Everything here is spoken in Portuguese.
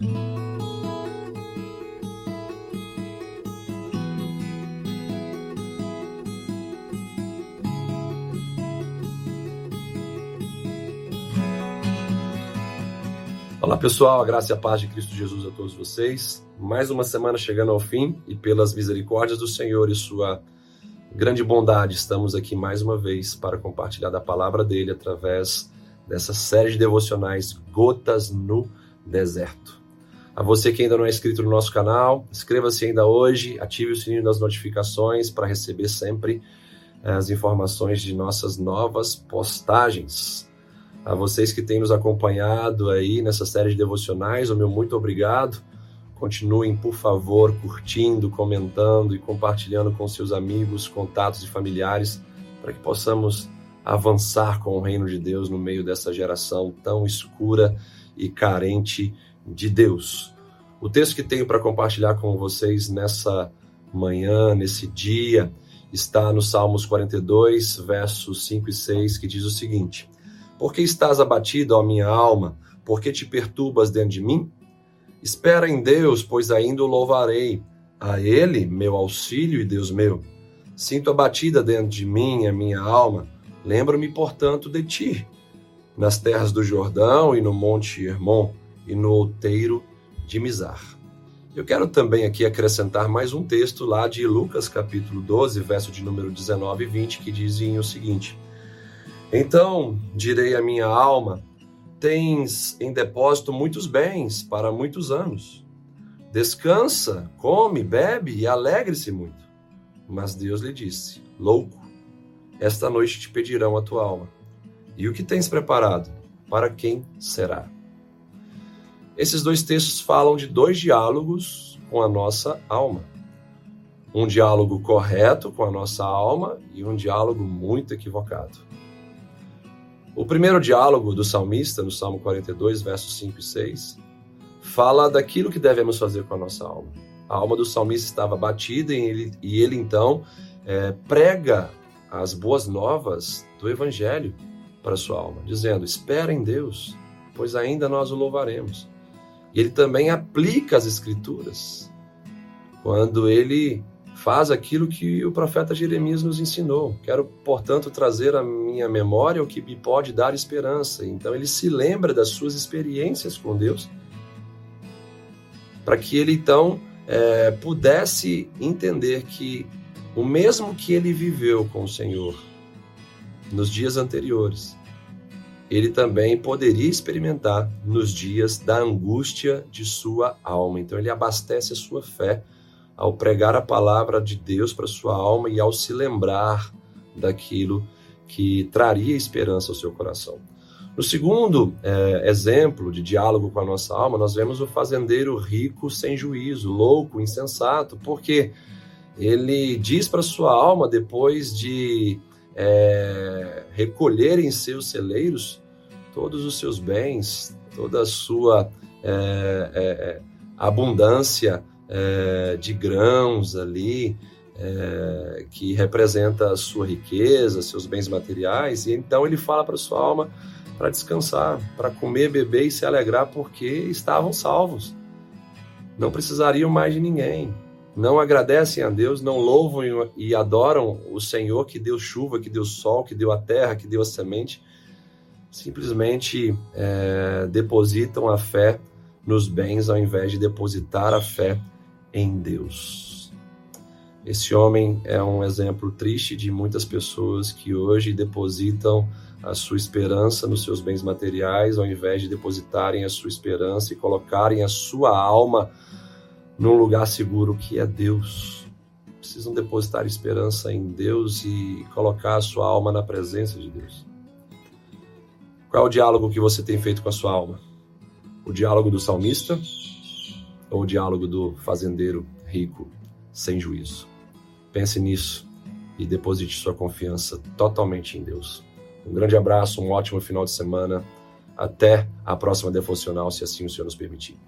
Olá pessoal, a graça e a paz de Cristo Jesus a todos vocês. Mais uma semana chegando ao fim e pelas misericórdias do Senhor e sua grande bondade, estamos aqui mais uma vez para compartilhar da palavra dele através dessa série de devocionais Gotas no Deserto. A você que ainda não é inscrito no nosso canal, inscreva-se ainda hoje, ative o sininho das notificações para receber sempre eh, as informações de nossas novas postagens. A vocês que têm nos acompanhado aí nessa série de devocionais, o meu muito obrigado. Continuem, por favor, curtindo, comentando e compartilhando com seus amigos, contatos e familiares, para que possamos avançar com o reino de Deus no meio dessa geração tão escura e carente de Deus. O texto que tenho para compartilhar com vocês nessa manhã, nesse dia, está no Salmos 42, versos 5 e 6, que diz o seguinte: por que estás abatido, ó minha alma? Por que te perturbas dentro de mim? Espera em Deus, pois ainda o louvarei. A Ele, meu auxílio e Deus meu. Sinto abatida dentro de mim a minha alma. Lembro-me, portanto, de ti. Nas terras do Jordão e no monte Hermon e no outeiro de Mizar. Eu quero também aqui acrescentar mais um texto lá de Lucas capítulo 12, verso de número 19 e 20, que dizem o seguinte: então direi à minha alma: Tens em depósito muitos bens para muitos anos. Descansa, come, bebe e alegre-se muito. Mas Deus lhe disse: Louco, esta noite te pedirão a tua alma. E o que tens preparado? Para quem será? Esses dois textos falam de dois diálogos com a nossa alma. Um diálogo correto com a nossa alma e um diálogo muito equivocado. O primeiro diálogo do salmista, no Salmo 42, versos 5 e 6, fala daquilo que devemos fazer com a nossa alma. A alma do salmista estava batida e ele, e ele então é, prega as boas novas do Evangelho para sua alma, dizendo: Espera em Deus, pois ainda nós o louvaremos. Ele também aplica as Escrituras quando ele faz aquilo que o profeta Jeremias nos ensinou. Quero, portanto, trazer à minha memória o que me pode dar esperança. Então, ele se lembra das suas experiências com Deus, para que ele então é, pudesse entender que o mesmo que ele viveu com o Senhor nos dias anteriores, ele também poderia experimentar nos dias da angústia de sua alma. Então, ele abastece a sua fé ao pregar a palavra de Deus para sua alma e ao se lembrar daquilo que traria esperança ao seu coração. No segundo é, exemplo de diálogo com a nossa alma, nós vemos o fazendeiro rico sem juízo, louco, insensato, porque ele diz para sua alma, depois de é, recolher em seus celeiros todos os seus bens, toda a sua é, é abundância é, de grãos ali, é, que representa a sua riqueza, seus bens materiais, e então ele fala para sua alma para descansar, para comer, beber e se alegrar, porque estavam salvos. Não precisariam mais de ninguém. Não agradecem a Deus, não louvam e adoram o Senhor que deu chuva, que deu sol, que deu a terra, que deu a semente. Simplesmente é, depositam a fé nos bens ao invés de depositar a fé em Deus. Esse homem é um exemplo triste de muitas pessoas que hoje depositam a sua esperança nos seus bens materiais, ao invés de depositarem a sua esperança e colocarem a sua alma num lugar seguro que é Deus. Precisam depositar esperança em Deus e colocar a sua alma na presença de Deus. Qual é o diálogo que você tem feito com a sua alma? O diálogo do salmista ou o diálogo do fazendeiro rico sem juízo. Pense nisso e deposite sua confiança totalmente em Deus. Um grande abraço, um ótimo final de semana. Até a próxima devocional, se assim o Senhor nos permitir.